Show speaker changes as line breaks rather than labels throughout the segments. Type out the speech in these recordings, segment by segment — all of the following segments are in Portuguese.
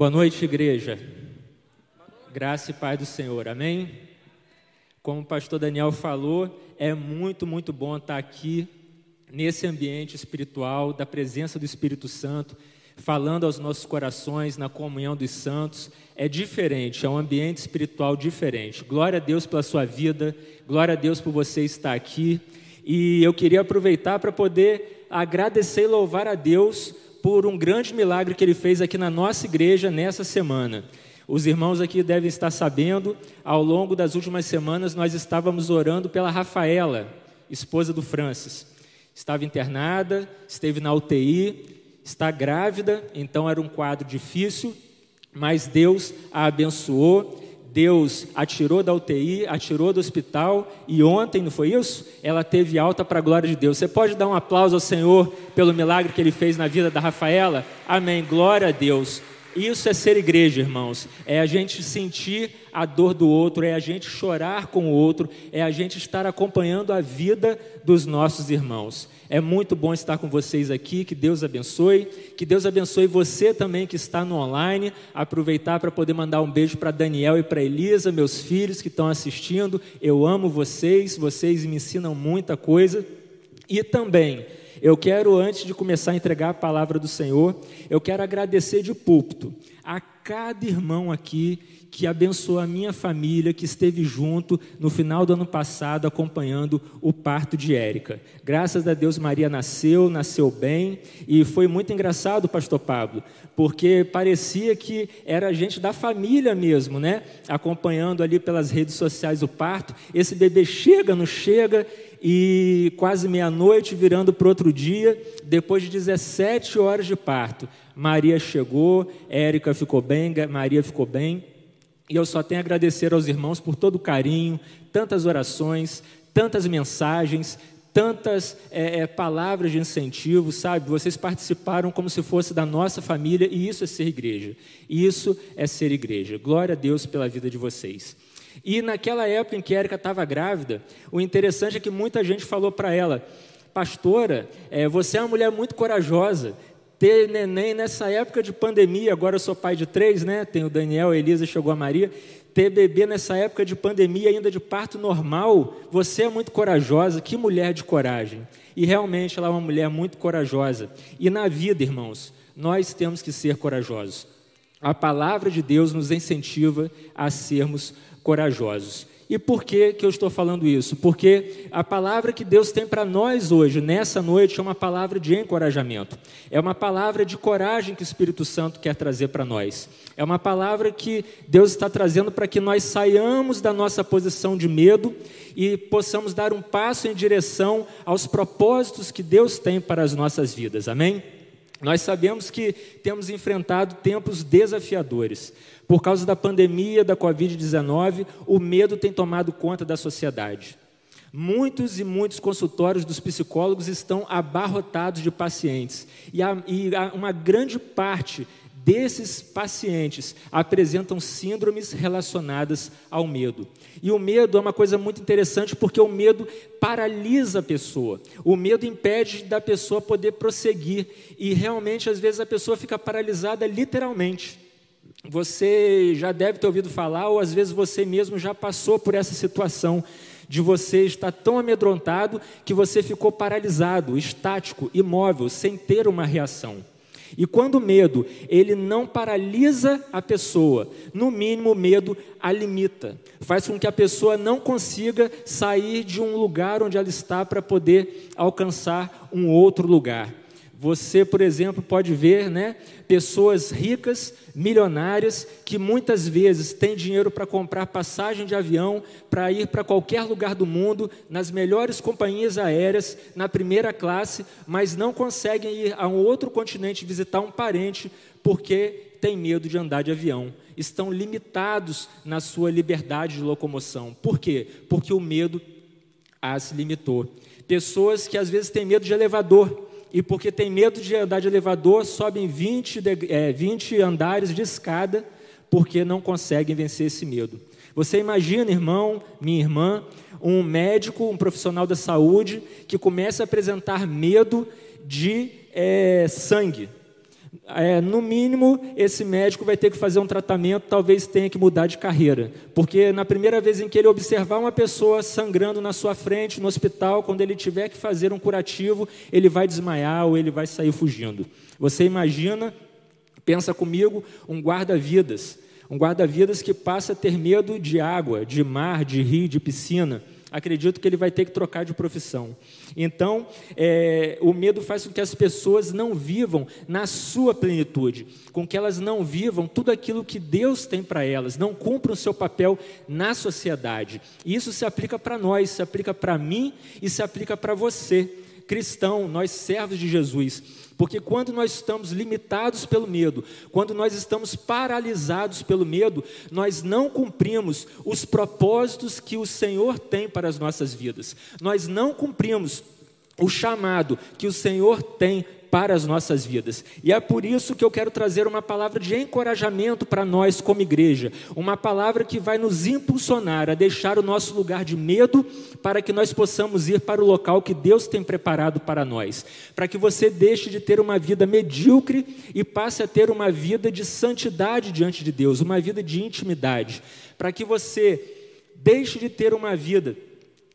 Boa noite, igreja. Graça e paz do Senhor, amém? Como o pastor Daniel falou, é muito, muito bom estar aqui nesse ambiente espiritual, da presença do Espírito Santo, falando aos nossos corações, na comunhão dos santos. É diferente, é um ambiente espiritual diferente. Glória a Deus pela sua vida, glória a Deus por você estar aqui. E eu queria aproveitar para poder agradecer e louvar a Deus por um grande milagre que Ele fez aqui na nossa igreja nessa semana. Os irmãos aqui devem estar sabendo, ao longo das últimas semanas nós estávamos orando pela Rafaela, esposa do Francis. Estava internada, esteve na UTI, está grávida, então era um quadro difícil, mas Deus a abençoou. Deus atirou da UTI, atirou do hospital e ontem, não foi isso? Ela teve alta para a glória de Deus. Você pode dar um aplauso ao Senhor pelo milagre que ele fez na vida da Rafaela? Amém. Glória a Deus. Isso é ser igreja, irmãos. É a gente sentir a dor do outro, é a gente chorar com o outro, é a gente estar acompanhando a vida dos nossos irmãos. É muito bom estar com vocês aqui. Que Deus abençoe. Que Deus abençoe você também que está no online. Aproveitar para poder mandar um beijo para Daniel e para Elisa, meus filhos que estão assistindo. Eu amo vocês. Vocês me ensinam muita coisa. E também eu quero, antes de começar a entregar a palavra do Senhor, eu quero agradecer de púlpito a cada irmão aqui que abençoou a minha família, que esteve junto no final do ano passado acompanhando o parto de Érica. Graças a Deus, Maria nasceu, nasceu bem, e foi muito engraçado, Pastor Pablo, porque parecia que era gente da família mesmo, né? Acompanhando ali pelas redes sociais o parto. Esse bebê chega, não chega, e quase meia-noite, virando para outro dia, depois de 17 horas de parto, Maria chegou, Érica ficou bem, Maria ficou bem. E eu só tenho a agradecer aos irmãos por todo o carinho, tantas orações, tantas mensagens, tantas é, é, palavras de incentivo, sabe? Vocês participaram como se fosse da nossa família e isso é ser igreja. Isso é ser igreja. Glória a Deus pela vida de vocês. E naquela época em que Érica estava grávida, o interessante é que muita gente falou para ela: Pastora, é, você é uma mulher muito corajosa. Ter neném nessa época de pandemia, agora eu sou pai de três, né? Tem o Daniel, a Elisa, chegou a Maria. Ter bebê nessa época de pandemia, ainda de parto normal, você é muito corajosa, que mulher de coragem. E realmente ela é uma mulher muito corajosa. E na vida, irmãos, nós temos que ser corajosos. A palavra de Deus nos incentiva a sermos corajosos. E por que, que eu estou falando isso? Porque a palavra que Deus tem para nós hoje, nessa noite, é uma palavra de encorajamento. É uma palavra de coragem que o Espírito Santo quer trazer para nós. É uma palavra que Deus está trazendo para que nós saiamos da nossa posição de medo e possamos dar um passo em direção aos propósitos que Deus tem para as nossas vidas. Amém? Nós sabemos que temos enfrentado tempos desafiadores. Por causa da pandemia da Covid-19, o medo tem tomado conta da sociedade. Muitos e muitos consultórios dos psicólogos estão abarrotados de pacientes. E, a, e a, uma grande parte desses pacientes apresentam síndromes relacionadas ao medo. E o medo é uma coisa muito interessante porque o medo paralisa a pessoa. O medo impede da pessoa poder prosseguir e realmente às vezes a pessoa fica paralisada literalmente. Você já deve ter ouvido falar, ou às vezes você mesmo já passou por essa situação de você estar tão amedrontado que você ficou paralisado, estático, imóvel, sem ter uma reação. E quando o medo, ele não paralisa a pessoa, no mínimo o medo a limita, faz com que a pessoa não consiga sair de um lugar onde ela está para poder alcançar um outro lugar. Você, por exemplo, pode ver né, pessoas ricas, milionárias, que muitas vezes têm dinheiro para comprar passagem de avião, para ir para qualquer lugar do mundo, nas melhores companhias aéreas, na primeira classe, mas não conseguem ir a um outro continente visitar um parente porque têm medo de andar de avião. Estão limitados na sua liberdade de locomoção. Por quê? Porque o medo as limitou. Pessoas que às vezes têm medo de elevador e porque tem medo de andar de elevador, sobem 20, é, 20 andares de escada, porque não conseguem vencer esse medo. Você imagina, irmão, minha irmã, um médico, um profissional da saúde, que começa a apresentar medo de é, sangue, é, no mínimo, esse médico vai ter que fazer um tratamento, talvez tenha que mudar de carreira. Porque na primeira vez em que ele observar uma pessoa sangrando na sua frente no hospital, quando ele tiver que fazer um curativo, ele vai desmaiar ou ele vai sair fugindo. Você imagina, pensa comigo, um guarda-vidas. Um guarda-vidas que passa a ter medo de água, de mar, de rio, de piscina acredito que ele vai ter que trocar de profissão. Então, é, o medo faz com que as pessoas não vivam na sua plenitude, com que elas não vivam tudo aquilo que Deus tem para elas, não cumpram o seu papel na sociedade. E isso se aplica para nós, se aplica para mim e se aplica para você, cristão, nós servos de Jesus. Porque quando nós estamos limitados pelo medo, quando nós estamos paralisados pelo medo, nós não cumprimos os propósitos que o Senhor tem para as nossas vidas. Nós não cumprimos o chamado que o Senhor tem para as nossas vidas. E é por isso que eu quero trazer uma palavra de encorajamento para nós como igreja, uma palavra que vai nos impulsionar a deixar o nosso lugar de medo para que nós possamos ir para o local que Deus tem preparado para nós, para que você deixe de ter uma vida medíocre e passe a ter uma vida de santidade diante de Deus, uma vida de intimidade, para que você deixe de ter uma vida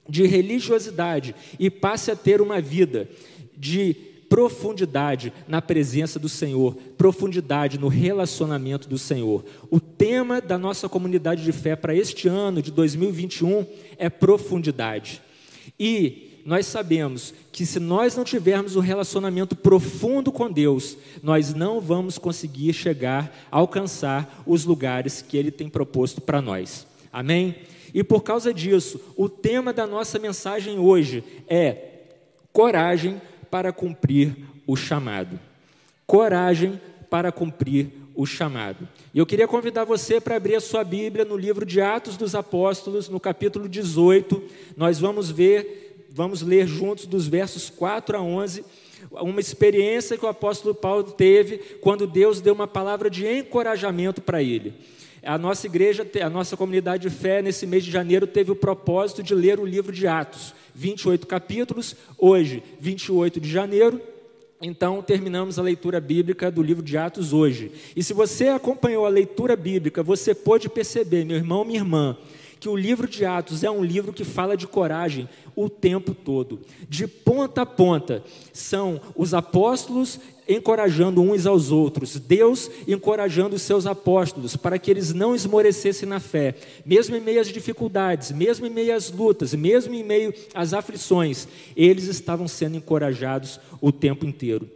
de religiosidade e passe a ter uma vida de profundidade na presença do Senhor, profundidade no relacionamento do Senhor. O tema da nossa comunidade de fé para este ano de 2021 é profundidade. E nós sabemos que se nós não tivermos um relacionamento profundo com Deus, nós não vamos conseguir chegar, alcançar os lugares que Ele tem proposto para nós. Amém? E por causa disso, o tema da nossa mensagem hoje é coragem para cumprir o chamado. Coragem para cumprir o chamado. E eu queria convidar você para abrir a sua Bíblia no livro de Atos dos Apóstolos, no capítulo 18. Nós vamos ver, vamos ler juntos dos versos 4 a 11 uma experiência que o apóstolo Paulo teve quando Deus deu uma palavra de encorajamento para ele. A nossa igreja, a nossa comunidade de fé, nesse mês de janeiro, teve o propósito de ler o livro de Atos. 28 capítulos, hoje, 28 de janeiro. Então, terminamos a leitura bíblica do livro de Atos hoje. E se você acompanhou a leitura bíblica, você pôde perceber, meu irmão, minha irmã, que o livro de Atos é um livro que fala de coragem o tempo todo. De ponta a ponta, são os apóstolos encorajando uns aos outros, Deus encorajando os seus apóstolos para que eles não esmorecessem na fé, mesmo em meio às dificuldades, mesmo em meio às lutas, mesmo em meio às aflições, eles estavam sendo encorajados o tempo inteiro.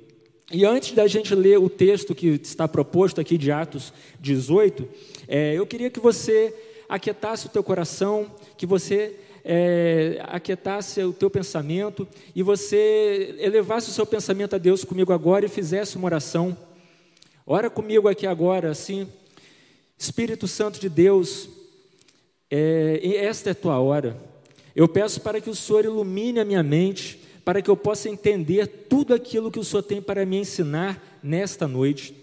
E antes da gente ler o texto que está proposto aqui de Atos 18, é, eu queria que você aquietasse o teu coração, que você é, aquietasse o teu pensamento e você elevasse o seu pensamento a Deus comigo agora e fizesse uma oração. Ora comigo aqui agora, assim, Espírito Santo de Deus, é, esta é a tua hora. Eu peço para que o Senhor ilumine a minha mente, para que eu possa entender tudo aquilo que o Senhor tem para me ensinar nesta noite.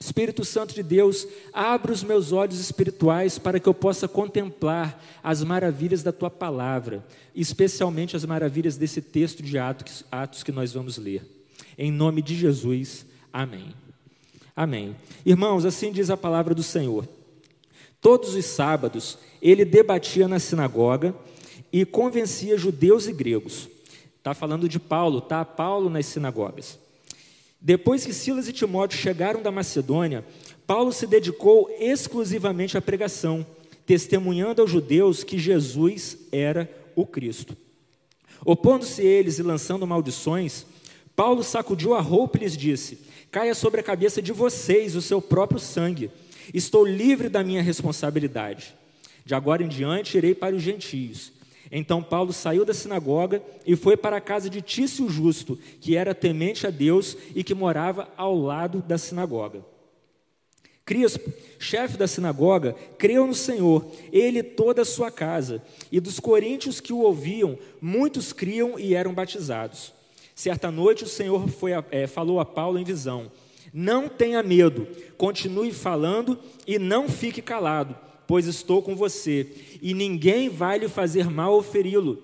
Espírito Santo de Deus, abre os meus olhos espirituais para que eu possa contemplar as maravilhas da tua palavra, especialmente as maravilhas desse texto de Atos, que nós vamos ler. Em nome de Jesus, amém. Amém. Irmãos, assim diz a palavra do Senhor. Todos os sábados ele debatia na sinagoga e convencia judeus e gregos. Está falando de Paulo, tá? Paulo nas sinagogas. Depois que Silas e Timóteo chegaram da Macedônia, Paulo se dedicou exclusivamente à pregação, testemunhando aos judeus que Jesus era o Cristo. Opondo-se eles e lançando maldições, Paulo sacudiu a roupa e lhes disse: Caia sobre a cabeça de vocês o seu próprio sangue. Estou livre da minha responsabilidade. De agora em diante irei para os gentios então Paulo saiu da sinagoga e foi para a casa de Tício Justo, que era temente a Deus e que morava ao lado da sinagoga. Crispo, chefe da sinagoga, creu no Senhor, ele e toda a sua casa, e dos coríntios que o ouviam, muitos criam e eram batizados. Certa noite o Senhor foi, é, falou a Paulo em visão: Não tenha medo, continue falando e não fique calado pois estou com você, e ninguém vai lhe fazer mal ou feri-lo,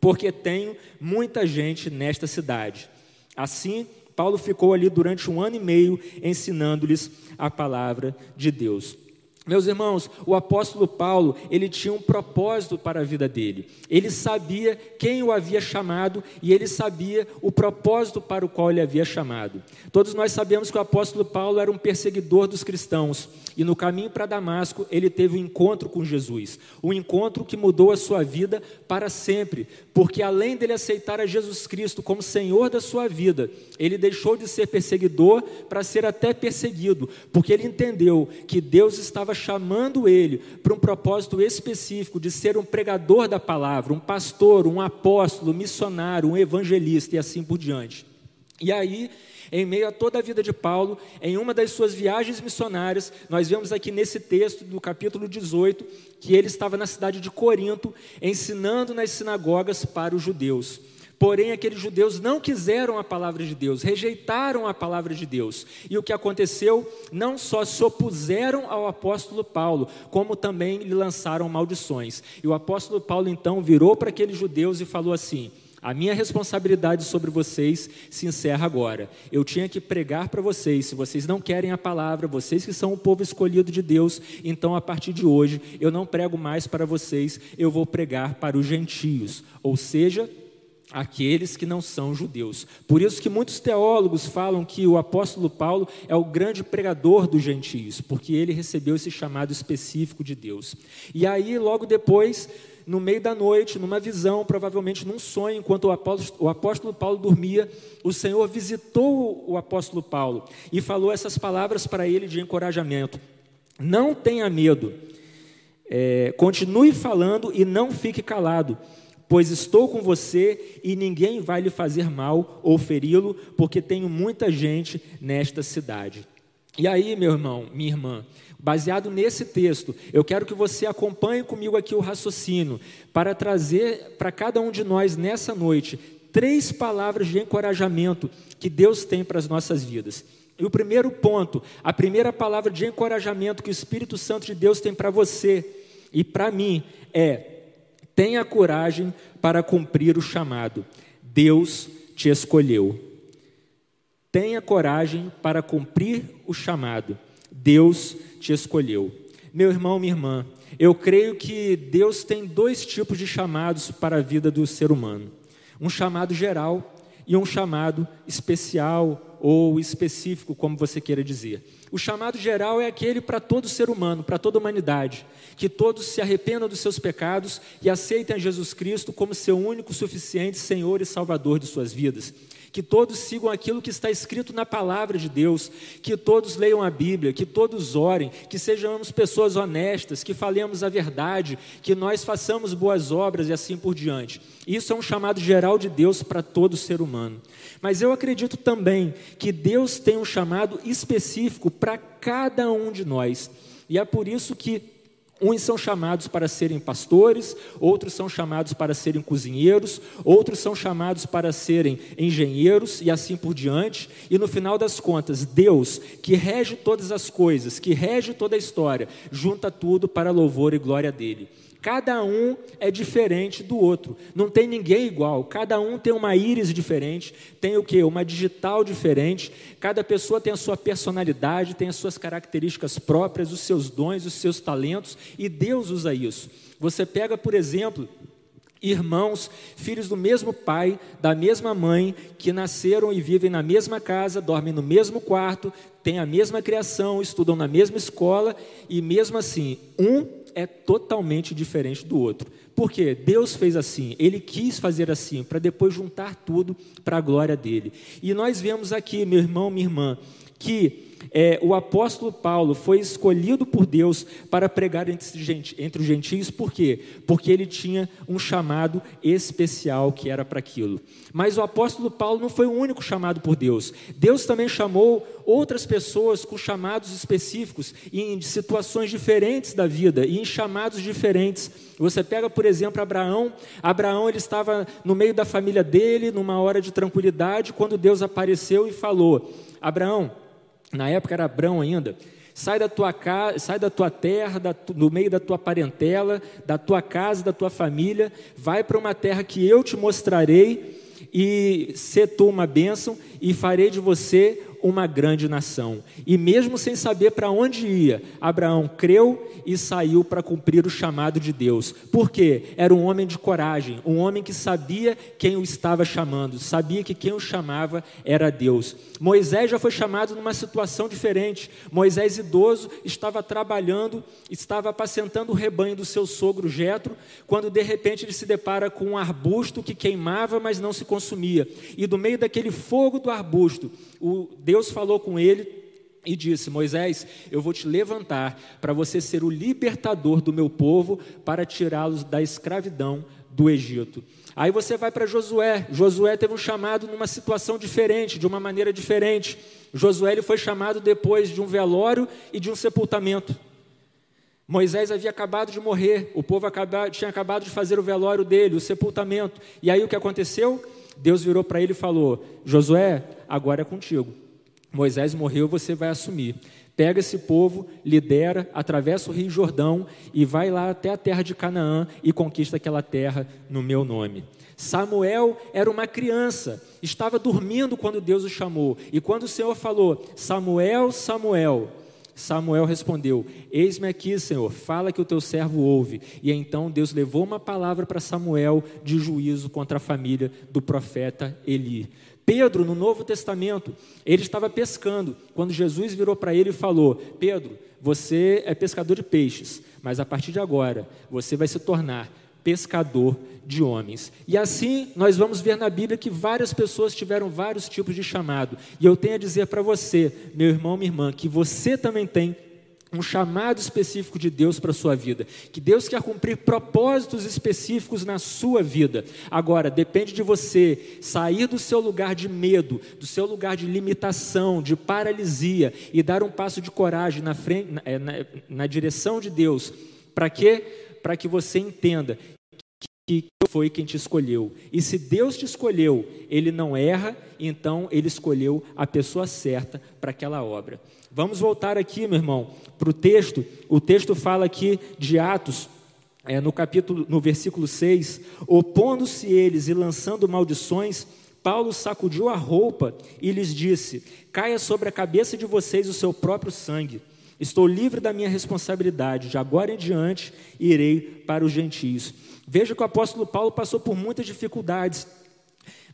porque tenho muita gente nesta cidade. Assim, Paulo ficou ali durante um ano e meio ensinando-lhes a palavra de Deus. Meus irmãos, o apóstolo Paulo, ele tinha um propósito para a vida dele. Ele sabia quem o havia chamado e ele sabia o propósito para o qual ele havia chamado. Todos nós sabemos que o apóstolo Paulo era um perseguidor dos cristãos e no caminho para Damasco ele teve um encontro com Jesus, um encontro que mudou a sua vida para sempre, porque além dele aceitar a Jesus Cristo como Senhor da sua vida, ele deixou de ser perseguidor para ser até perseguido, porque ele entendeu que Deus estava estava chamando ele para um propósito específico de ser um pregador da palavra, um pastor, um apóstolo, um missionário, um evangelista e assim por diante. E aí, em meio a toda a vida de Paulo, em uma das suas viagens missionárias, nós vemos aqui nesse texto, no capítulo 18, que ele estava na cidade de Corinto, ensinando nas sinagogas para os judeus. Porém, aqueles judeus não quiseram a palavra de Deus, rejeitaram a palavra de Deus. E o que aconteceu? Não só se opuseram ao apóstolo Paulo, como também lhe lançaram maldições. E o apóstolo Paulo então virou para aqueles judeus e falou assim: a minha responsabilidade sobre vocês se encerra agora. Eu tinha que pregar para vocês. Se vocês não querem a palavra, vocês que são o povo escolhido de Deus, então a partir de hoje eu não prego mais para vocês, eu vou pregar para os gentios. Ou seja, aqueles que não são judeus. Por isso que muitos teólogos falam que o apóstolo Paulo é o grande pregador dos gentios, porque ele recebeu esse chamado específico de Deus. E aí, logo depois, no meio da noite, numa visão, provavelmente num sonho, enquanto o apóstolo, o apóstolo Paulo dormia, o Senhor visitou o apóstolo Paulo e falou essas palavras para ele de encorajamento: Não tenha medo, é, continue falando e não fique calado pois estou com você e ninguém vai lhe fazer mal ou feri-lo, porque tenho muita gente nesta cidade. E aí, meu irmão, minha irmã, baseado nesse texto, eu quero que você acompanhe comigo aqui o raciocínio, para trazer para cada um de nós nessa noite três palavras de encorajamento que Deus tem para as nossas vidas. E o primeiro ponto, a primeira palavra de encorajamento que o Espírito Santo de Deus tem para você e para mim é: Tenha coragem para cumprir o chamado. Deus te escolheu. Tenha coragem para cumprir o chamado. Deus te escolheu. Meu irmão, minha irmã, eu creio que Deus tem dois tipos de chamados para a vida do ser humano: um chamado geral e um chamado especial ou específico, como você queira dizer. O chamado geral é aquele para todo ser humano, para toda humanidade, que todos se arrependam dos seus pecados e aceitem a Jesus Cristo como seu único, suficiente Senhor e Salvador de suas vidas que todos sigam aquilo que está escrito na palavra de Deus, que todos leiam a Bíblia, que todos orem, que sejamos pessoas honestas, que falemos a verdade, que nós façamos boas obras e assim por diante. Isso é um chamado geral de Deus para todo ser humano. Mas eu acredito também que Deus tem um chamado específico para cada um de nós. E é por isso que Uns são chamados para serem pastores, outros são chamados para serem cozinheiros, outros são chamados para serem engenheiros e assim por diante. E no final das contas, Deus, que rege todas as coisas, que rege toda a história, junta tudo para louvor e glória dele. Cada um é diferente do outro. Não tem ninguém igual. Cada um tem uma íris diferente, tem o que? Uma digital diferente. Cada pessoa tem a sua personalidade, tem as suas características próprias, os seus dons, os seus talentos, e Deus usa isso. Você pega, por exemplo, irmãos, filhos do mesmo pai, da mesma mãe, que nasceram e vivem na mesma casa, dormem no mesmo quarto, têm a mesma criação, estudam na mesma escola, e mesmo assim, um é totalmente diferente do outro. Porque Deus fez assim, Ele quis fazer assim, para depois juntar tudo para a glória dele. E nós vemos aqui, meu irmão, minha irmã, que é, o apóstolo Paulo foi escolhido por Deus para pregar entre, os gentios, por quê? Porque ele tinha um chamado especial que era para aquilo. Mas o apóstolo Paulo não foi o único chamado por Deus. Deus também chamou outras pessoas com chamados específicos, em situações diferentes da vida e em chamados diferentes. Você pega, por exemplo, Abraão. Abraão ele estava no meio da família dele, numa hora de tranquilidade, quando Deus apareceu e falou: Abraão, na época era Abrão ainda, sai da tua casa, sai da tua terra, da, meio da tua parentela, da tua casa, da tua família, vai para uma terra que eu te mostrarei e ser tu uma bênção, e farei de você uma grande nação. E mesmo sem saber para onde ia, Abraão creu e saiu para cumprir o chamado de Deus. Por quê? Era um homem de coragem, um homem que sabia quem o estava chamando, sabia que quem o chamava era Deus. Moisés já foi chamado numa situação diferente. Moisés, idoso, estava trabalhando, estava apacentando o rebanho do seu sogro Jetro, quando de repente ele se depara com um arbusto que queimava, mas não se consumia. E do meio daquele fogo do arbusto, o Deus falou com ele e disse: Moisés, eu vou te levantar para você ser o libertador do meu povo, para tirá-los da escravidão do Egito. Aí você vai para Josué. Josué teve um chamado numa situação diferente, de uma maneira diferente. Josué ele foi chamado depois de um velório e de um sepultamento. Moisés havia acabado de morrer, o povo tinha acabado de fazer o velório dele, o sepultamento. E aí o que aconteceu? Deus virou para ele e falou: Josué, agora é contigo. Moisés morreu, você vai assumir. Pega esse povo, lidera, atravessa o Rio Jordão e vai lá até a terra de Canaã e conquista aquela terra no meu nome. Samuel era uma criança, estava dormindo quando Deus o chamou. E quando o Senhor falou: Samuel, Samuel, Samuel respondeu: Eis-me aqui, Senhor, fala que o teu servo ouve. E então Deus levou uma palavra para Samuel de juízo contra a família do profeta Eli. Pedro, no Novo Testamento, ele estava pescando, quando Jesus virou para ele e falou: Pedro, você é pescador de peixes, mas a partir de agora você vai se tornar pescador de homens. E assim nós vamos ver na Bíblia que várias pessoas tiveram vários tipos de chamado. E eu tenho a dizer para você, meu irmão, minha irmã, que você também tem um chamado específico de Deus para a sua vida, que Deus quer cumprir propósitos específicos na sua vida. Agora, depende de você sair do seu lugar de medo, do seu lugar de limitação, de paralisia e dar um passo de coragem na, frente, na, na, na direção de Deus. Para quê? Para que você entenda que foi quem te escolheu. E se Deus te escolheu, ele não erra, então ele escolheu a pessoa certa para aquela obra. Vamos voltar aqui, meu irmão, para o texto. O texto fala aqui de Atos, é, no capítulo, no versículo 6, opondo-se eles e lançando maldições, Paulo sacudiu a roupa e lhes disse: Caia sobre a cabeça de vocês o seu próprio sangue. Estou livre da minha responsabilidade, de agora em diante irei para os gentios. Veja que o apóstolo Paulo passou por muitas dificuldades,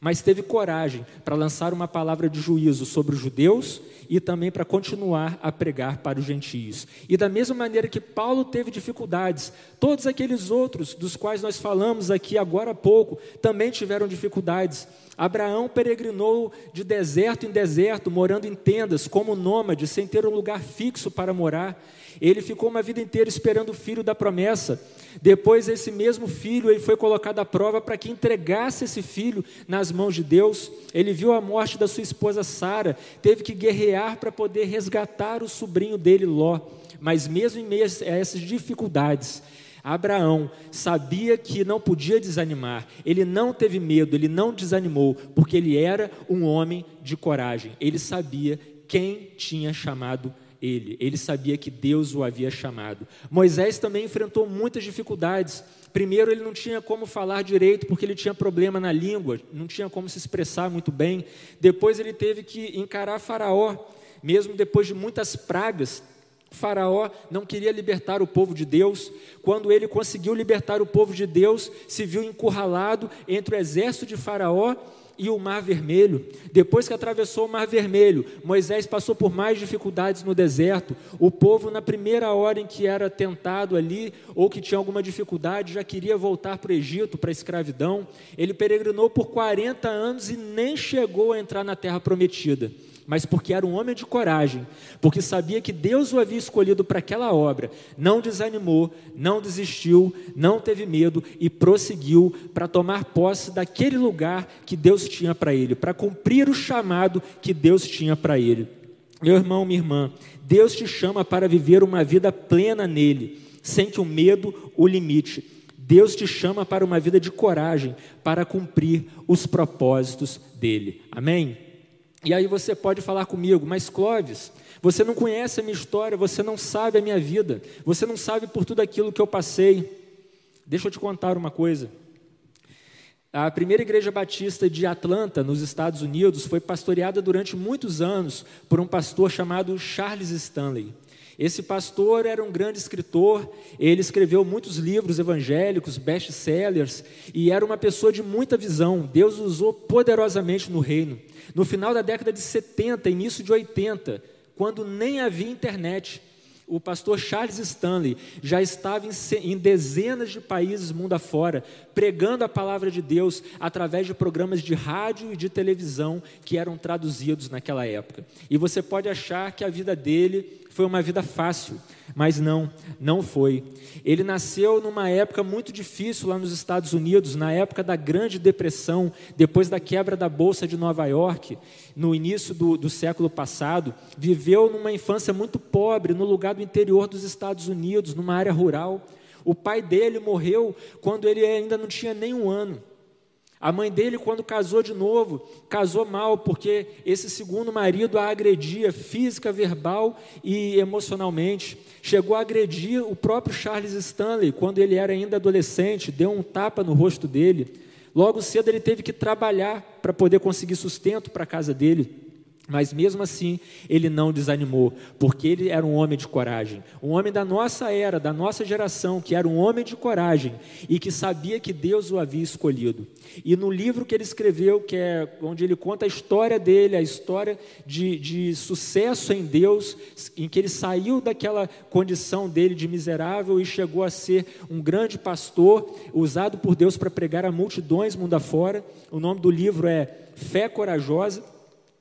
mas teve coragem para lançar uma palavra de juízo sobre os judeus e também para continuar a pregar para os gentios. E da mesma maneira que Paulo teve dificuldades, todos aqueles outros dos quais nós falamos aqui agora há pouco também tiveram dificuldades. Abraão peregrinou de deserto em deserto, morando em tendas, como nômade, sem ter um lugar fixo para morar. Ele ficou uma vida inteira esperando o filho da promessa. Depois, esse mesmo filho ele foi colocado à prova para que entregasse esse filho nas mãos de Deus. Ele viu a morte da sua esposa Sara, teve que guerrear para poder resgatar o sobrinho dele, Ló. Mas, mesmo em meio a essas dificuldades, Abraão sabia que não podia desanimar, ele não teve medo, ele não desanimou, porque ele era um homem de coragem, ele sabia quem tinha chamado ele. Ele sabia que Deus o havia chamado. Moisés também enfrentou muitas dificuldades. Primeiro, ele não tinha como falar direito porque ele tinha problema na língua, não tinha como se expressar muito bem. Depois, ele teve que encarar Faraó, mesmo depois de muitas pragas. Faraó não queria libertar o povo de Deus. Quando ele conseguiu libertar o povo de Deus, se viu encurralado entre o exército de Faraó e o Mar Vermelho. Depois que atravessou o Mar Vermelho, Moisés passou por mais dificuldades no deserto. O povo, na primeira hora em que era tentado ali, ou que tinha alguma dificuldade, já queria voltar para o Egito, para a escravidão. Ele peregrinou por 40 anos e nem chegou a entrar na terra prometida mas porque era um homem de coragem, porque sabia que Deus o havia escolhido para aquela obra, não desanimou, não desistiu, não teve medo e prosseguiu para tomar posse daquele lugar que Deus tinha para ele, para cumprir o chamado que Deus tinha para ele. Meu irmão, minha irmã, Deus te chama para viver uma vida plena nele, sem que o medo o limite. Deus te chama para uma vida de coragem, para cumprir os propósitos dele. Amém? E aí você pode falar comigo, mas Clóvis, você não conhece a minha história, você não sabe a minha vida, você não sabe por tudo aquilo que eu passei. Deixa eu te contar uma coisa. A primeira igreja batista de Atlanta, nos Estados Unidos, foi pastoreada durante muitos anos por um pastor chamado Charles Stanley. Esse pastor era um grande escritor, ele escreveu muitos livros evangélicos, best-sellers, e era uma pessoa de muita visão. Deus usou poderosamente no reino. No final da década de 70, início de 80, quando nem havia internet, o pastor Charles Stanley já estava em, dezenas de países mundo afora, pregando a palavra de Deus através de programas de rádio e de televisão que eram traduzidos naquela época. E você pode achar que a vida dele foi uma vida fácil, mas não, não foi. Ele nasceu numa época muito difícil lá nos Estados Unidos, na época da Grande Depressão, depois da quebra da Bolsa de Nova York, no início do, do século passado. Viveu numa infância muito pobre, no lugar do interior dos Estados Unidos, numa área rural. O pai dele morreu quando ele ainda não tinha nem um ano. A mãe dele, quando casou de novo, casou mal, porque esse segundo marido a agredia física, verbal e emocionalmente. Chegou a agredir o próprio Charles Stanley, quando ele era ainda adolescente, deu um tapa no rosto dele. Logo cedo ele teve que trabalhar para poder conseguir sustento para a casa dele. Mas mesmo assim, ele não desanimou, porque ele era um homem de coragem, um homem da nossa era, da nossa geração, que era um homem de coragem e que sabia que Deus o havia escolhido. E no livro que ele escreveu, que é onde ele conta a história dele, a história de, de sucesso em Deus, em que ele saiu daquela condição dele de miserável e chegou a ser um grande pastor, usado por Deus para pregar a multidões mundo afora. O nome do livro é Fé Corajosa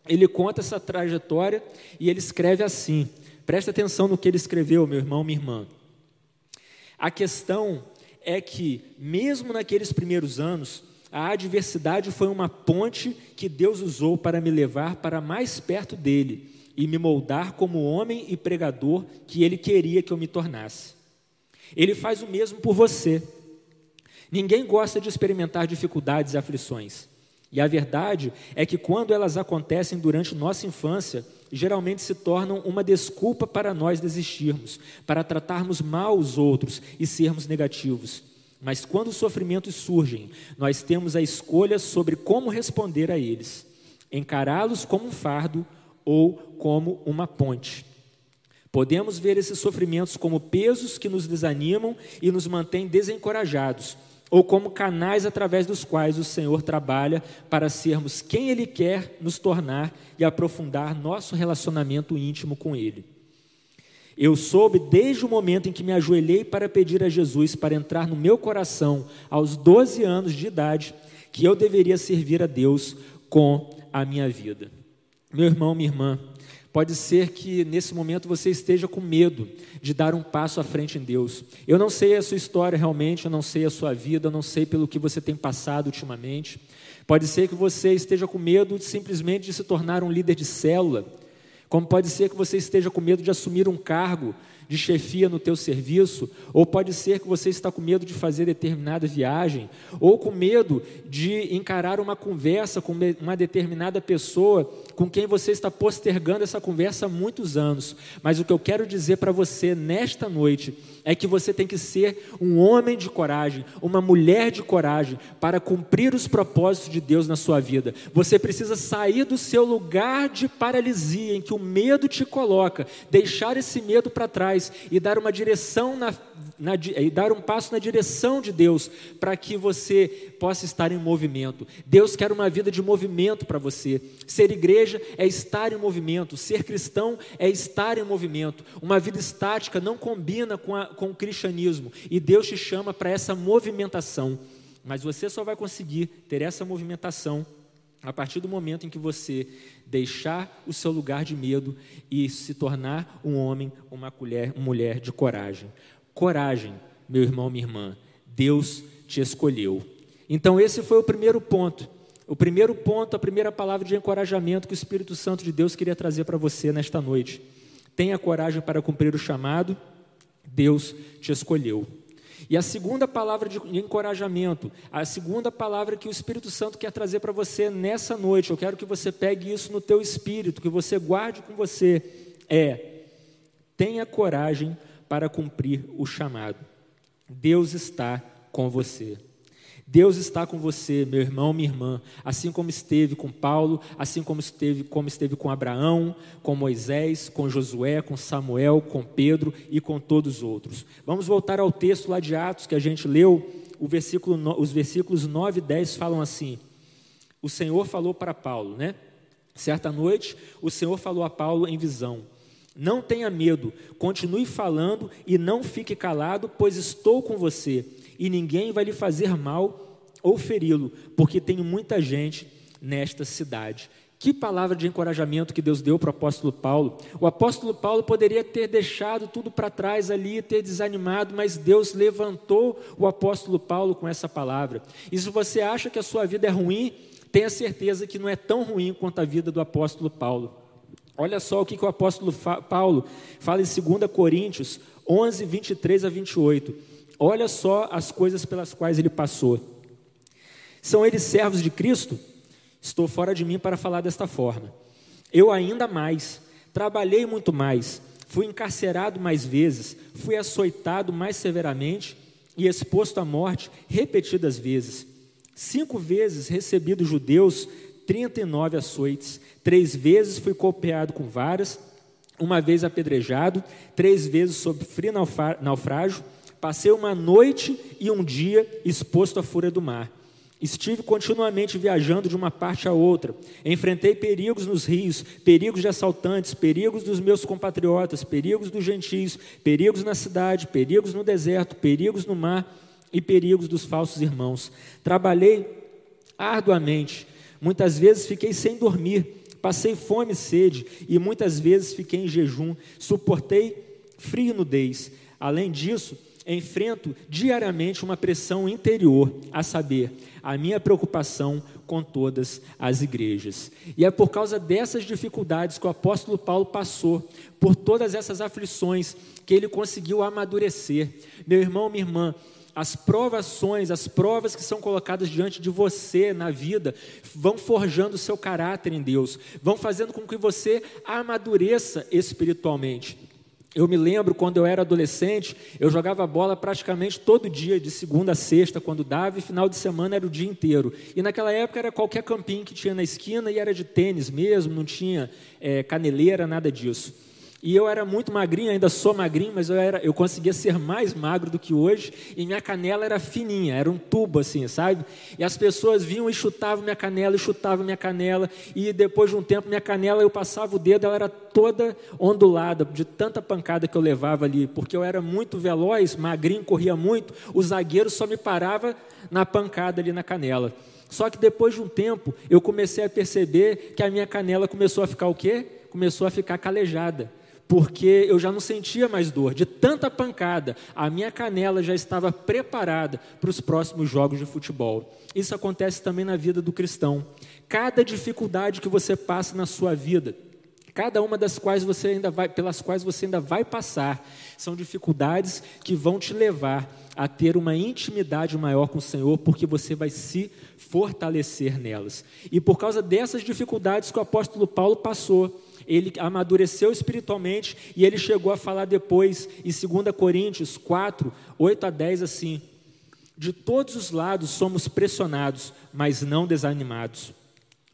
ele conta essa trajetória e ele escreve assim. Presta atenção no que ele escreveu, meu irmão, minha irmã. A questão é que, mesmo naqueles primeiros anos, a adversidade foi uma ponte que Deus usou para me levar para mais perto dele e me moldar como homem e pregador que ele queria que eu me tornasse. Ele faz o mesmo por você. Ninguém gosta de experimentar dificuldades e aflições. E a verdade é que quando elas acontecem durante nossa infância, geralmente se tornam uma desculpa para nós desistirmos, para tratarmos mal os outros e sermos negativos. Mas quando os sofrimentos surgem, nós temos a escolha sobre como responder a eles: encará-los como um fardo ou como uma ponte. Podemos ver esses sofrimentos como pesos que nos desanimam e nos mantêm desencorajados, ou como canais através dos quais o Senhor trabalha para sermos quem Ele quer nos tornar e aprofundar nosso relacionamento íntimo com Ele. Eu soube desde o momento em que me ajoelhei para pedir a Jesus para entrar no meu coração, aos 12 anos de idade, que eu deveria servir a Deus com a minha vida. Meu irmão, minha irmã, Pode ser que nesse momento você esteja com medo de dar um passo à frente em Deus. Eu não sei a sua história realmente, eu não sei a sua vida, eu não sei pelo que você tem passado ultimamente. Pode ser que você esteja com medo de, simplesmente de se tornar um líder de célula, como pode ser que você esteja com medo de assumir um cargo de chefia no teu serviço, ou pode ser que você está com medo de fazer determinada viagem, ou com medo de encarar uma conversa com uma determinada pessoa com quem você está postergando essa conversa há muitos anos. Mas o que eu quero dizer para você nesta noite é que você tem que ser um homem de coragem, uma mulher de coragem para cumprir os propósitos de Deus na sua vida. Você precisa sair do seu lugar de paralisia em que o medo te coloca, deixar esse medo para trás e dar uma direção na, na, e dar um passo na direção de Deus para que você possa estar em movimento. Deus quer uma vida de movimento para você. Ser igreja é estar em movimento, ser cristão é estar em movimento. Uma vida estática não combina com, a, com o cristianismo e Deus te chama para essa movimentação. Mas você só vai conseguir ter essa movimentação a partir do momento em que você deixar o seu lugar de medo e se tornar um homem, uma mulher, uma mulher de coragem. Coragem, meu irmão, minha irmã, Deus te escolheu. Então, esse foi o primeiro ponto. O primeiro ponto, a primeira palavra de encorajamento que o Espírito Santo de Deus queria trazer para você nesta noite. Tenha coragem para cumprir o chamado, Deus te escolheu. E a segunda palavra de encorajamento, a segunda palavra que o Espírito Santo quer trazer para você nessa noite, eu quero que você pegue isso no teu espírito, que você guarde com você, é: tenha coragem para cumprir o chamado. Deus está com você. Deus está com você, meu irmão, minha irmã, assim como esteve com Paulo, assim como esteve, como esteve com Abraão, com Moisés, com Josué, com Samuel, com Pedro e com todos os outros. Vamos voltar ao texto lá de Atos que a gente leu, versículo, os versículos 9 e 10 falam assim: O Senhor falou para Paulo, né? Certa noite, o Senhor falou a Paulo em visão: Não tenha medo, continue falando e não fique calado, pois estou com você e ninguém vai lhe fazer mal ou feri-lo, porque tenho muita gente nesta cidade. Que palavra de encorajamento que Deus deu para o apóstolo Paulo. O apóstolo Paulo poderia ter deixado tudo para trás ali, ter desanimado, mas Deus levantou o apóstolo Paulo com essa palavra. E se você acha que a sua vida é ruim, tenha certeza que não é tão ruim quanto a vida do apóstolo Paulo. Olha só o que, que o apóstolo Paulo fala em 2 Coríntios 11, 23 a 28. Olha só as coisas pelas quais ele passou. São eles servos de Cristo? Estou fora de mim para falar desta forma. Eu ainda mais, trabalhei muito mais, fui encarcerado mais vezes, fui açoitado mais severamente e exposto à morte repetidas vezes. Cinco vezes recebi dos judeus 39 açoites, três vezes fui golpeado com varas, uma vez apedrejado, três vezes sofri naufrágio, Passei uma noite e um dia exposto à fúria do mar. Estive continuamente viajando de uma parte a outra. Enfrentei perigos nos rios, perigos de assaltantes, perigos dos meus compatriotas, perigos dos gentios, perigos na cidade, perigos no deserto, perigos no mar e perigos dos falsos irmãos. Trabalhei arduamente. Muitas vezes fiquei sem dormir. Passei fome e sede e muitas vezes fiquei em jejum. Suportei frio e nudez. Além disso, enfrento diariamente uma pressão interior, a saber, a minha preocupação com todas as igrejas. E é por causa dessas dificuldades que o apóstolo Paulo passou, por todas essas aflições, que ele conseguiu amadurecer. Meu irmão, minha irmã, as provações, as provas que são colocadas diante de você na vida, vão forjando o seu caráter em Deus, vão fazendo com que você amadureça espiritualmente. Eu me lembro quando eu era adolescente, eu jogava bola praticamente todo dia, de segunda a sexta, quando dava, e final de semana era o dia inteiro. E naquela época era qualquer campinho que tinha na esquina e era de tênis mesmo, não tinha é, caneleira, nada disso. E eu era muito magrinho, ainda sou magrinho, mas eu, era, eu conseguia ser mais magro do que hoje, e minha canela era fininha, era um tubo assim, sabe? E as pessoas vinham e chutavam minha canela, e chutavam minha canela, e depois de um tempo minha canela, eu passava o dedo, ela era toda ondulada, de tanta pancada que eu levava ali, porque eu era muito veloz, magrinho, corria muito, o zagueiro só me parava na pancada ali na canela. Só que depois de um tempo, eu comecei a perceber que a minha canela começou a ficar o quê? Começou a ficar calejada porque eu já não sentia mais dor, de tanta pancada, a minha canela já estava preparada para os próximos jogos de futebol. Isso acontece também na vida do cristão. Cada dificuldade que você passa na sua vida, cada uma das quais você ainda vai, pelas quais você ainda vai passar, são dificuldades que vão te levar a ter uma intimidade maior com o Senhor, porque você vai se fortalecer nelas. E por causa dessas dificuldades que o apóstolo Paulo passou, ele amadureceu espiritualmente e ele chegou a falar depois, em 2 Coríntios 4, 8 a 10, assim: De todos os lados somos pressionados, mas não desanimados.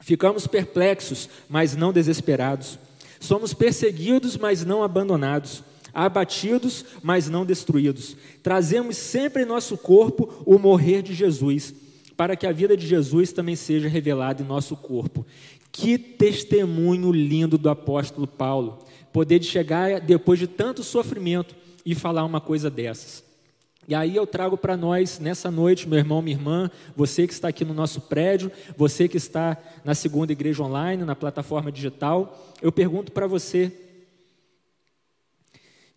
Ficamos perplexos, mas não desesperados. Somos perseguidos, mas não abandonados. Abatidos, mas não destruídos. Trazemos sempre em nosso corpo o morrer de Jesus, para que a vida de Jesus também seja revelada em nosso corpo. Que testemunho lindo do apóstolo Paulo, poder de chegar depois de tanto sofrimento e falar uma coisa dessas. E aí eu trago para nós nessa noite, meu irmão, minha irmã, você que está aqui no nosso prédio, você que está na segunda igreja online, na plataforma digital, eu pergunto para você: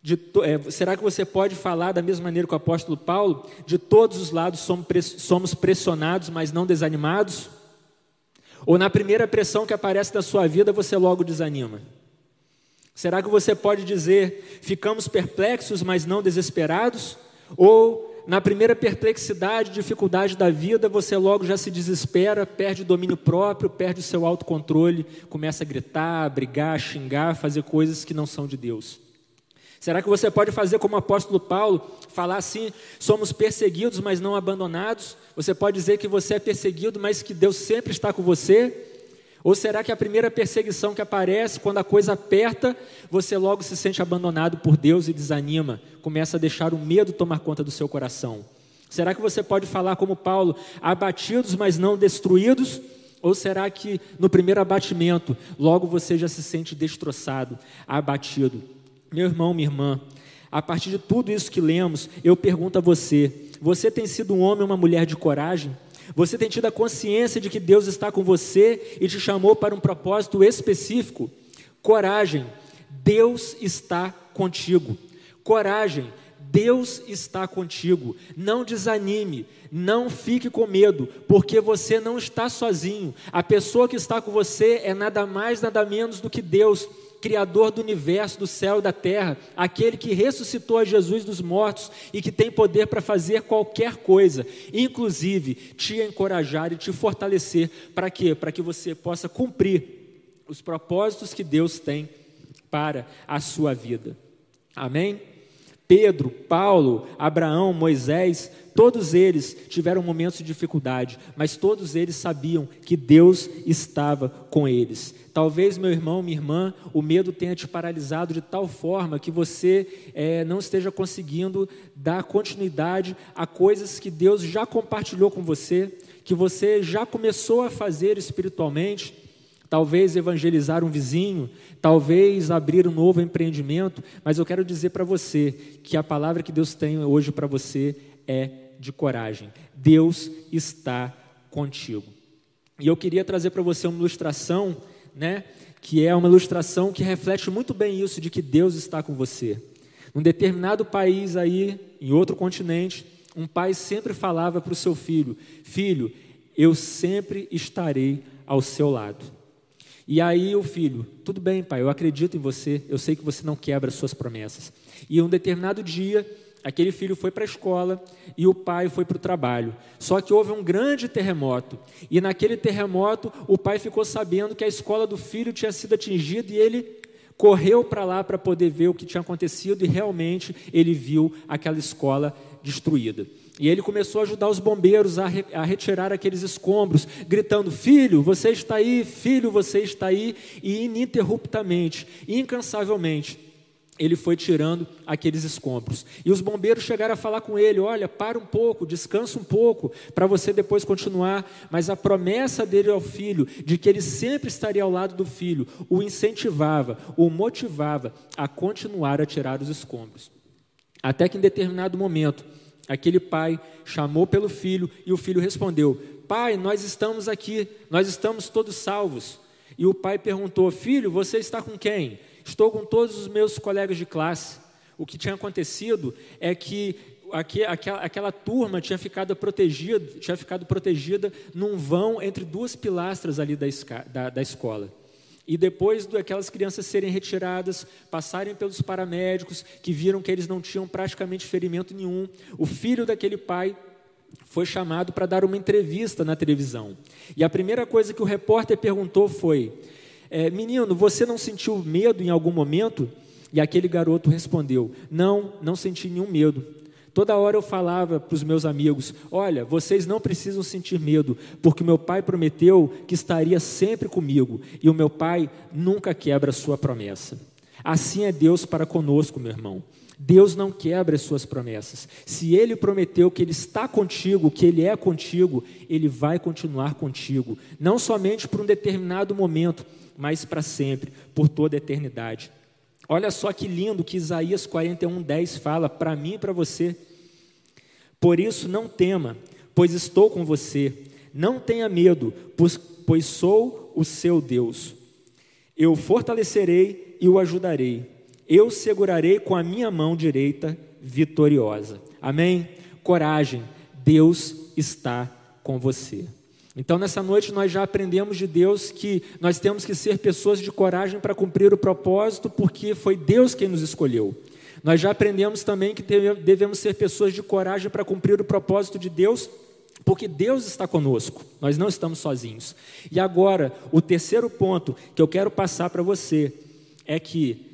de, é, será que você pode falar da mesma maneira que o apóstolo Paulo? De todos os lados somos pressionados, mas não desanimados? Ou na primeira pressão que aparece na sua vida, você logo desanima? Será que você pode dizer, ficamos perplexos, mas não desesperados? Ou na primeira perplexidade, dificuldade da vida, você logo já se desespera, perde o domínio próprio, perde o seu autocontrole, começa a gritar, a brigar, a xingar, fazer coisas que não são de Deus? Será que você pode fazer como o apóstolo Paulo, falar assim: somos perseguidos, mas não abandonados? Você pode dizer que você é perseguido, mas que Deus sempre está com você? Ou será que a primeira perseguição que aparece, quando a coisa aperta, você logo se sente abandonado por Deus e desanima, começa a deixar o medo tomar conta do seu coração? Será que você pode falar como Paulo, abatidos, mas não destruídos? Ou será que no primeiro abatimento, logo você já se sente destroçado, abatido? Meu irmão, minha irmã, a partir de tudo isso que lemos, eu pergunto a você: você tem sido um homem ou uma mulher de coragem? Você tem tido a consciência de que Deus está com você e te chamou para um propósito específico? Coragem, Deus está contigo. Coragem, Deus está contigo. Não desanime, não fique com medo, porque você não está sozinho. A pessoa que está com você é nada mais, nada menos do que Deus. Criador do universo, do céu e da terra, aquele que ressuscitou a Jesus dos mortos e que tem poder para fazer qualquer coisa, inclusive te encorajar e te fortalecer, para quê? Para que você possa cumprir os propósitos que Deus tem para a sua vida. Amém? Pedro, Paulo, Abraão, Moisés, todos eles tiveram momentos de dificuldade, mas todos eles sabiam que Deus estava com eles. Talvez, meu irmão, minha irmã, o medo tenha te paralisado de tal forma que você é, não esteja conseguindo dar continuidade a coisas que Deus já compartilhou com você, que você já começou a fazer espiritualmente talvez evangelizar um vizinho, talvez abrir um novo empreendimento, mas eu quero dizer para você que a palavra que Deus tem hoje para você é de coragem. Deus está contigo. E eu queria trazer para você uma ilustração, né, que é uma ilustração que reflete muito bem isso de que Deus está com você. Num determinado país aí, em outro continente, um pai sempre falava para o seu filho: Filho, eu sempre estarei ao seu lado. E aí o filho, tudo bem, pai, eu acredito em você, eu sei que você não quebra suas promessas. E um determinado dia, aquele filho foi para a escola e o pai foi para o trabalho. Só que houve um grande terremoto. E naquele terremoto, o pai ficou sabendo que a escola do filho tinha sido atingida e ele correu para lá para poder ver o que tinha acontecido e realmente ele viu aquela escola destruída. E ele começou a ajudar os bombeiros a, re, a, retirar aqueles escombros, gritando: Filho, você está aí, filho, você está aí. E ininterruptamente, incansavelmente, ele foi tirando aqueles escombros. E os bombeiros chegaram a falar com ele: Olha, para um pouco, descansa um pouco, para você depois continuar. Mas a promessa dele ao filho, de que ele sempre estaria ao lado do filho, o incentivava, o motivava a continuar a tirar os escombros. Até que em determinado momento, Aquele pai chamou pelo filho e o filho respondeu: Pai, nós estamos aqui, nós estamos todos salvos. E o pai perguntou: Filho, você está com quem? Estou com todos os meus colegas de classe. O que tinha acontecido é que aquela, aquela turma tinha ficado protegida, tinha ficado protegida num vão entre duas pilastras ali da, da, da escola. E depois daquelas crianças serem retiradas, passarem pelos paramédicos, que viram que eles não tinham praticamente ferimento nenhum, o filho daquele pai foi chamado para dar uma entrevista na televisão. E a primeira coisa que o repórter perguntou foi: é, Menino, você não sentiu medo em algum momento? E aquele garoto respondeu: Não, não senti nenhum medo. Toda hora eu falava para os meus amigos: olha, vocês não precisam sentir medo, porque meu pai prometeu que estaria sempre comigo, e o meu pai nunca quebra a sua promessa. Assim é Deus para conosco, meu irmão. Deus não quebra as suas promessas. Se Ele prometeu que Ele está contigo, que Ele é contigo, Ele vai continuar contigo, não somente por um determinado momento, mas para sempre, por toda a eternidade. Olha só que lindo que Isaías 41, 10 fala para mim e para você. Por isso não tema, pois estou com você. Não tenha medo, pois, pois sou o seu Deus. Eu fortalecerei e o ajudarei. Eu segurarei com a minha mão direita vitoriosa. Amém? Coragem, Deus está com você. Então, nessa noite, nós já aprendemos de Deus que nós temos que ser pessoas de coragem para cumprir o propósito, porque foi Deus quem nos escolheu. Nós já aprendemos também que devemos ser pessoas de coragem para cumprir o propósito de Deus, porque Deus está conosco, nós não estamos sozinhos. E agora, o terceiro ponto que eu quero passar para você é que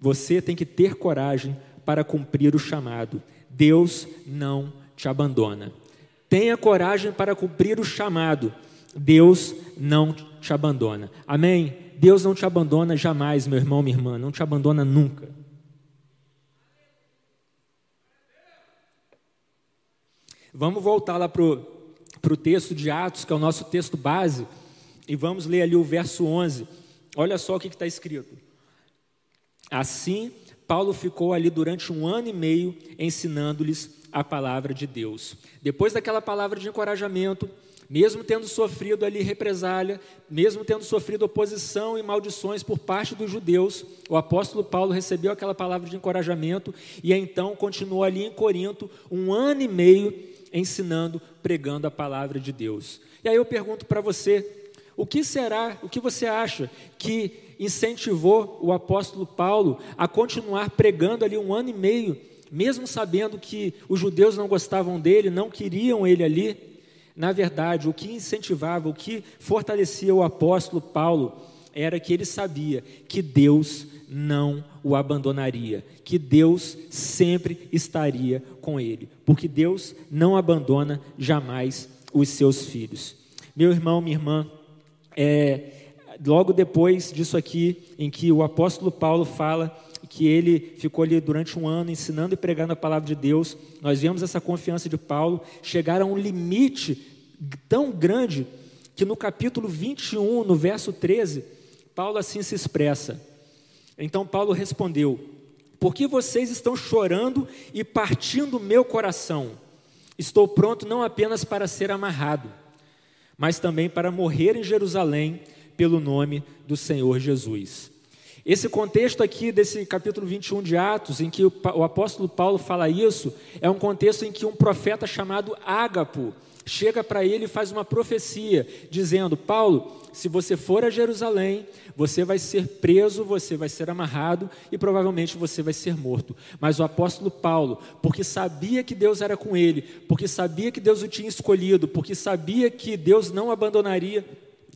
você tem que ter coragem para cumprir o chamado. Deus não te abandona. Tenha coragem para cumprir o chamado. Deus não te abandona. Amém? Deus não te abandona jamais, meu irmão, minha irmã, não te abandona nunca. Vamos voltar lá para o texto de Atos, que é o nosso texto base, e vamos ler ali o verso 11. Olha só o que está escrito. Assim, Paulo ficou ali durante um ano e meio ensinando-lhes a palavra de Deus. Depois daquela palavra de encorajamento, mesmo tendo sofrido ali represália, mesmo tendo sofrido oposição e maldições por parte dos judeus, o apóstolo Paulo recebeu aquela palavra de encorajamento e então continuou ali em Corinto um ano e meio ensinando, pregando a palavra de Deus. E aí eu pergunto para você, o que será, o que você acha que incentivou o apóstolo Paulo a continuar pregando ali um ano e meio, mesmo sabendo que os judeus não gostavam dele, não queriam ele ali. Na verdade, o que incentivava, o que fortalecia o apóstolo Paulo era que ele sabia que Deus não o abandonaria, que Deus sempre estaria com ele, porque Deus não abandona jamais os seus filhos. Meu irmão, minha irmã, é, logo depois disso aqui, em que o apóstolo Paulo fala que ele ficou ali durante um ano ensinando e pregando a palavra de Deus, nós vemos essa confiança de Paulo chegar a um limite tão grande que no capítulo 21, no verso 13, Paulo assim se expressa. Então Paulo respondeu: Por que vocês estão chorando e partindo meu coração? Estou pronto não apenas para ser amarrado, mas também para morrer em Jerusalém pelo nome do Senhor Jesus. Esse contexto aqui desse capítulo 21 de Atos, em que o apóstolo Paulo fala isso, é um contexto em que um profeta chamado Ágapo chega para ele e faz uma profecia, dizendo: Paulo, se você for a Jerusalém, você vai ser preso, você vai ser amarrado e provavelmente você vai ser morto. Mas o apóstolo Paulo, porque sabia que Deus era com ele, porque sabia que Deus o tinha escolhido, porque sabia que Deus não abandonaria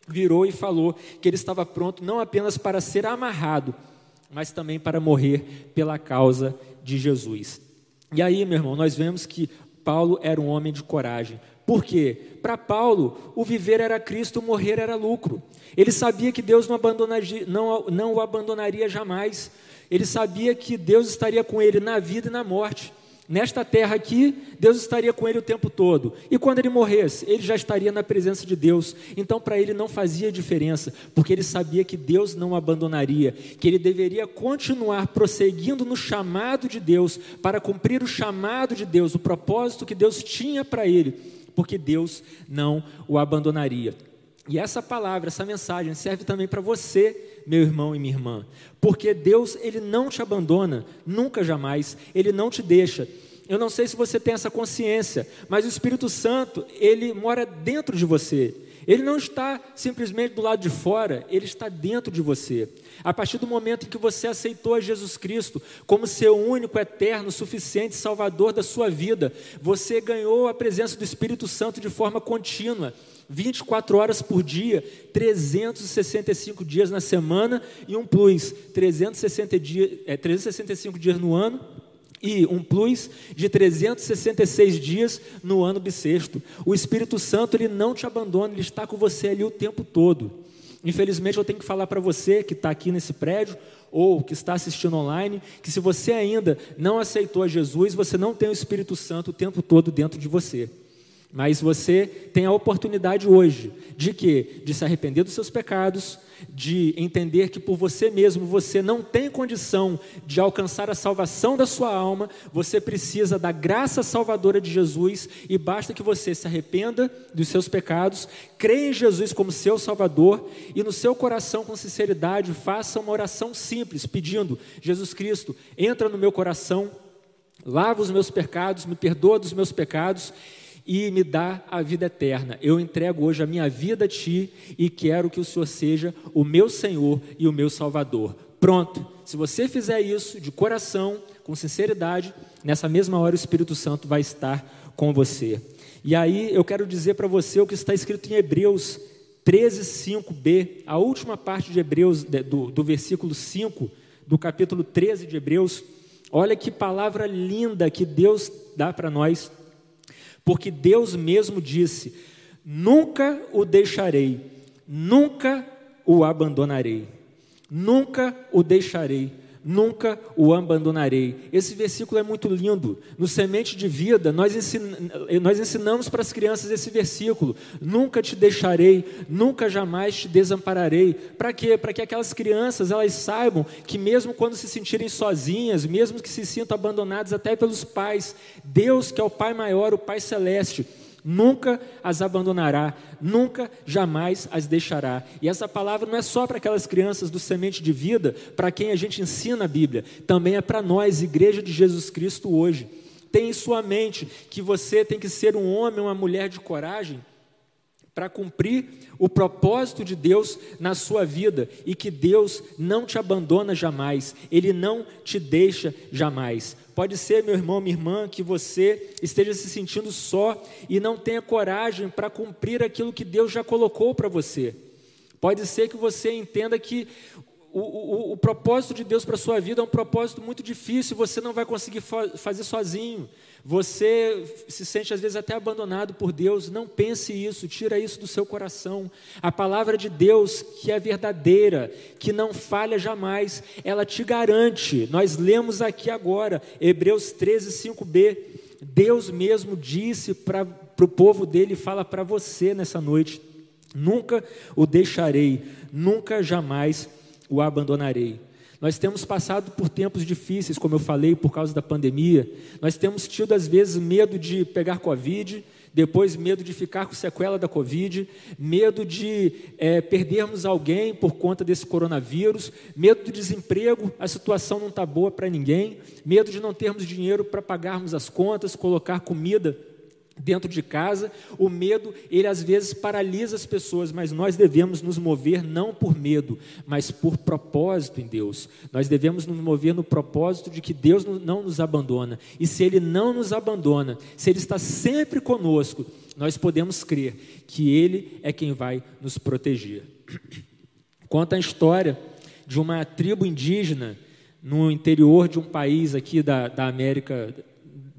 virou e falou que ele estava pronto não apenas para ser amarrado, mas também para morrer pela causa de Jesus. E aí, meu irmão, nós vemos que Paulo era um homem de coragem. Por quê? Para Paulo, o viver era Cristo, o morrer era lucro. Ele sabia que Deus não, abandonaria, não, não o abandonaria jamais. Ele sabia que Deus estaria com ele na vida e na morte. Nesta terra aqui, Deus estaria com ele o tempo todo. E quando ele morresse, ele já estaria na presença de Deus. Então, para ele não fazia diferença, porque ele sabia que Deus não o abandonaria, que ele deveria continuar prosseguindo no chamado de Deus, para cumprir o chamado de Deus, o propósito que Deus tinha para ele, porque Deus não o abandonaria. E essa palavra, essa mensagem serve também para você meu irmão e minha irmã, porque Deus ele não te abandona, nunca jamais, ele não te deixa. Eu não sei se você tem essa consciência, mas o Espírito Santo, ele mora dentro de você. Ele não está simplesmente do lado de fora, ele está dentro de você. A partir do momento em que você aceitou a Jesus Cristo como seu único, eterno, suficiente Salvador da sua vida, você ganhou a presença do Espírito Santo de forma contínua. 24 horas por dia, 365 dias na semana e um plus, 360 dias, é, 365 dias no ano e um plus de 366 dias no ano bissexto. O Espírito Santo ele não te abandona, ele está com você ali o tempo todo. Infelizmente eu tenho que falar para você que está aqui nesse prédio ou que está assistindo online, que se você ainda não aceitou a Jesus, você não tem o Espírito Santo o tempo todo dentro de você. Mas você tem a oportunidade hoje de quê? De se arrepender dos seus pecados, de entender que por você mesmo você não tem condição de alcançar a salvação da sua alma, você precisa da graça salvadora de Jesus e basta que você se arrependa dos seus pecados, creia em Jesus como seu Salvador e no seu coração com sinceridade faça uma oração simples pedindo: Jesus Cristo, entra no meu coração, lava os meus pecados, me perdoa dos meus pecados e me dá a vida eterna. Eu entrego hoje a minha vida a Ti e quero que o Senhor seja o meu Senhor e o meu Salvador. Pronto, se você fizer isso de coração, com sinceridade, nessa mesma hora o Espírito Santo vai estar com você. E aí eu quero dizer para você o que está escrito em Hebreus 13, 5b, a última parte de Hebreus, do, do versículo 5, do capítulo 13 de Hebreus. Olha que palavra linda que Deus dá para nós, porque Deus mesmo disse: Nunca o deixarei, nunca o abandonarei, nunca o deixarei, nunca o abandonarei. Esse versículo é muito lindo. No Semente de Vida, nós, ensinamos para as crianças esse versículo: Nunca te deixarei, nunca jamais te desampararei. Para quê? Para que aquelas crianças elas saibam que, mesmo quando se sentirem sozinhas, mesmo que se sintam abandonadas até pelos pais, Deus, que é o Pai maior, o Pai celeste, nunca as abandonará, nunca jamais as deixará. E essa palavra não é só para aquelas crianças do semente de vida, para quem a gente ensina a Bíblia, também é para nós, igreja de Jesus Cristo hoje. Tem em sua mente que você tem que ser um homem, uma mulher de coragem para cumprir o propósito de Deus na sua vida e que Deus não te abandona jamais, Ele não te deixa jamais. Pode ser, meu irmão, minha irmã, que você esteja se sentindo só e não tenha coragem para cumprir aquilo que Deus já colocou para você. Pode ser que você entenda que o, o, o propósito de Deus para a sua vida é um propósito muito difícil, você não vai conseguir fazer sozinho. Você se sente às vezes até abandonado por Deus. Não pense isso, tira isso do seu coração. A palavra de Deus, que é verdadeira, que não falha jamais, ela te garante. Nós lemos aqui agora, Hebreus 13, 5b. Deus mesmo disse para o povo dele, fala para você nessa noite: nunca o deixarei, nunca jamais o abandonarei. Nós temos passado por tempos difíceis, como eu falei, por causa da pandemia. Nós temos tido, às vezes, medo de pegar Covid, depois medo de ficar com sequela da Covid, medo de é, perdermos alguém por conta desse coronavírus, medo do desemprego, a situação não está boa para ninguém, medo de não termos dinheiro para pagarmos as contas, colocar comida dentro de casa, o medo, ele às vezes paralisa as pessoas, mas nós devemos nos mover não por medo, mas por propósito em Deus. Nós devemos nos mover no propósito de que Deus não nos abandona. E se Ele não nos abandona, se Ele está sempre conosco, nós podemos crer que Ele é quem vai nos proteger. Conta a história de uma tribo indígena no interior de um país aqui da, da América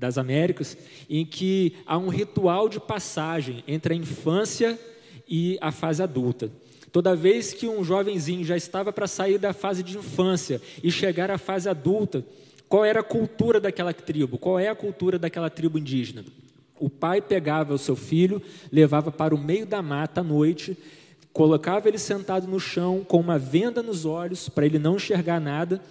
das Américas, em que há um ritual de passagem entre a infância e a fase adulta. Toda vez que um jovenzinho já estava para sair da fase de infância e chegar à fase adulta, qual era a cultura daquela tribo? Qual é a cultura daquela tribo indígena? O pai pegava o seu filho, levava para o meio da mata à noite, colocava ele sentado no chão com uma venda nos olhos para ele não enxergar nada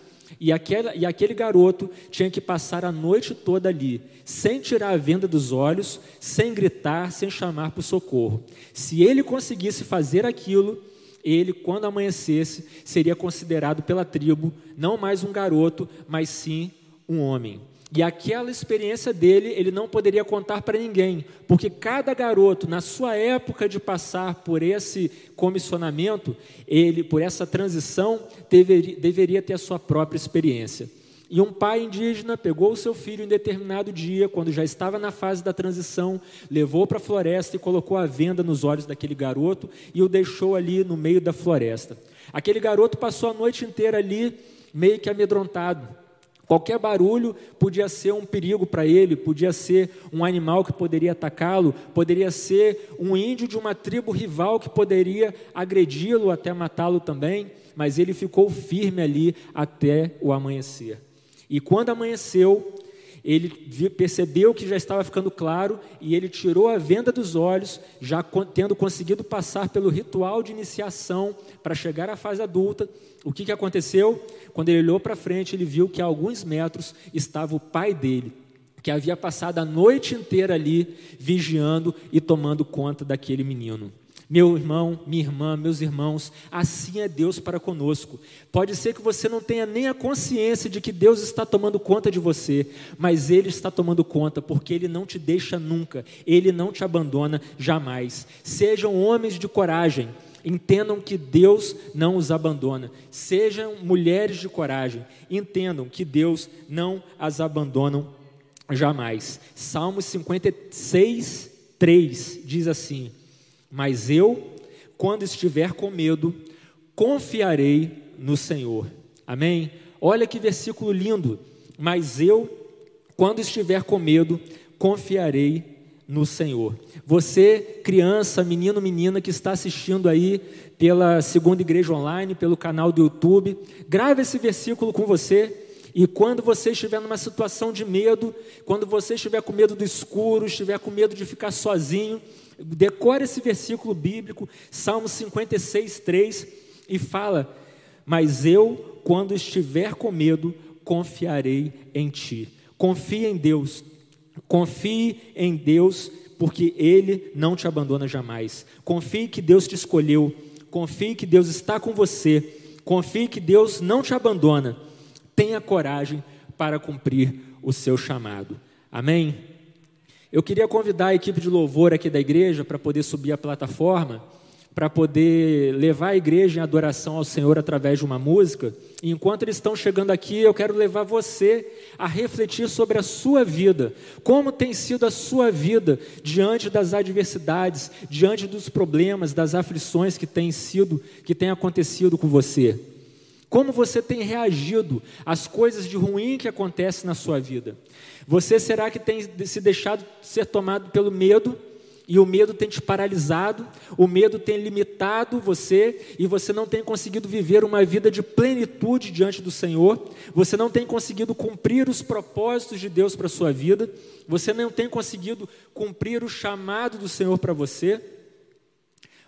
e, aquela, e aquele garoto tinha que passar a noite toda ali, sem tirar a venda dos olhos, sem gritar, sem chamar por socorro. Se ele conseguisse fazer aquilo, ele, quando amanhecesse, seria considerado pela tribo não mais um garoto, mas sim um homem. E aquela experiência dele, ele não poderia contar para ninguém, porque cada garoto, na sua época de passar por esse comissionamento, ele, por essa transição, deveria, deveria ter a sua própria experiência. E um pai indígena pegou o seu filho em determinado dia, quando já estava na fase da transição, levou para a floresta e colocou a venda nos olhos daquele garoto e o deixou ali no meio da floresta. Aquele garoto passou a noite inteira ali, meio que amedrontado Qualquer barulho podia ser um perigo para ele, podia ser um animal que poderia atacá-lo, poderia ser um índio de uma tribo rival que poderia agredi-lo até matá-lo também, mas ele ficou firme ali até o amanhecer. E quando amanheceu, ele percebeu que já estava ficando claro e ele tirou a venda dos olhos, já tendo conseguido passar pelo ritual de iniciação para chegar à fase adulta. O que, que aconteceu? Quando ele olhou para frente, ele viu que a alguns metros estava o pai dele, que havia passado a noite inteira ali vigiando e tomando conta daquele menino. Meu irmão, minha irmã, meus irmãos, assim é Deus para conosco. Pode ser que você não tenha nem a consciência de que Deus está tomando conta de você, mas Ele está tomando conta porque Ele não te deixa nunca, Ele não te abandona jamais. Sejam homens de coragem, entendam que Deus não os abandona. Sejam mulheres de coragem, entendam que Deus não as abandona jamais. Salmos 56, 3 diz assim mas eu, quando estiver com medo, confiarei no Senhor. Amém? Olha que versículo lindo. Mas eu, quando estiver com medo, confiarei no Senhor. Você, criança, menino, menina que está assistindo aí pela segunda igreja online, pelo canal do YouTube, grave esse versículo com você. E quando você estiver numa situação de medo, quando você estiver com medo do escuro, estiver com medo de ficar sozinho, decore esse versículo bíblico, Salmo 56, 3, e fala: Mas eu, quando estiver com medo, confiarei em ti. Confie em Deus, confie em Deus, porque Ele não te abandona jamais. Confie que Deus te escolheu, confie que Deus está com você, confie que Deus não te abandona. Tenha coragem para cumprir o seu chamado. Amém? Eu queria convidar a equipe de louvor aqui da igreja para poder subir a plataforma para poder levar a igreja em adoração ao Senhor através de uma música. E enquanto eles estão chegando aqui, eu quero levar você a refletir sobre a sua vida. Como tem sido a sua vida diante das adversidades, diante dos problemas, das aflições que têm sido, que têm acontecido com você. Como você tem reagido às coisas de ruim que acontecem na sua vida? Você será que tem se deixado ser tomado pelo medo? E o medo tem te paralisado, o medo tem limitado você, e você não tem conseguido viver uma vida de plenitude diante do Senhor, você não tem conseguido cumprir os propósitos de Deus para a sua vida, você não tem conseguido cumprir o chamado do Senhor para você.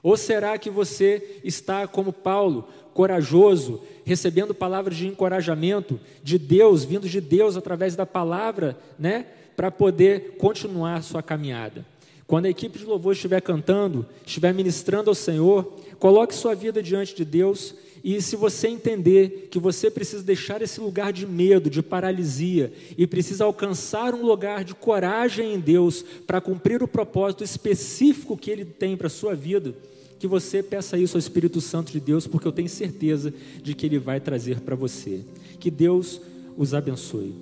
Ou será que você está como Paulo, corajoso, recebendo palavras de encorajamento de Deus, vindo de Deus através da palavra, né, para poder continuar sua caminhada? Quando a equipe de louvor estiver cantando, estiver ministrando ao Senhor, coloque sua vida diante de Deus e se você entender que você precisa deixar esse lugar de medo, de paralisia e precisa alcançar um lugar de coragem em Deus para cumprir o propósito específico que Ele tem para a sua vida, que você peça isso ao Espírito Santo de Deus, porque eu tenho certeza de que Ele vai trazer para você. Que Deus os abençoe.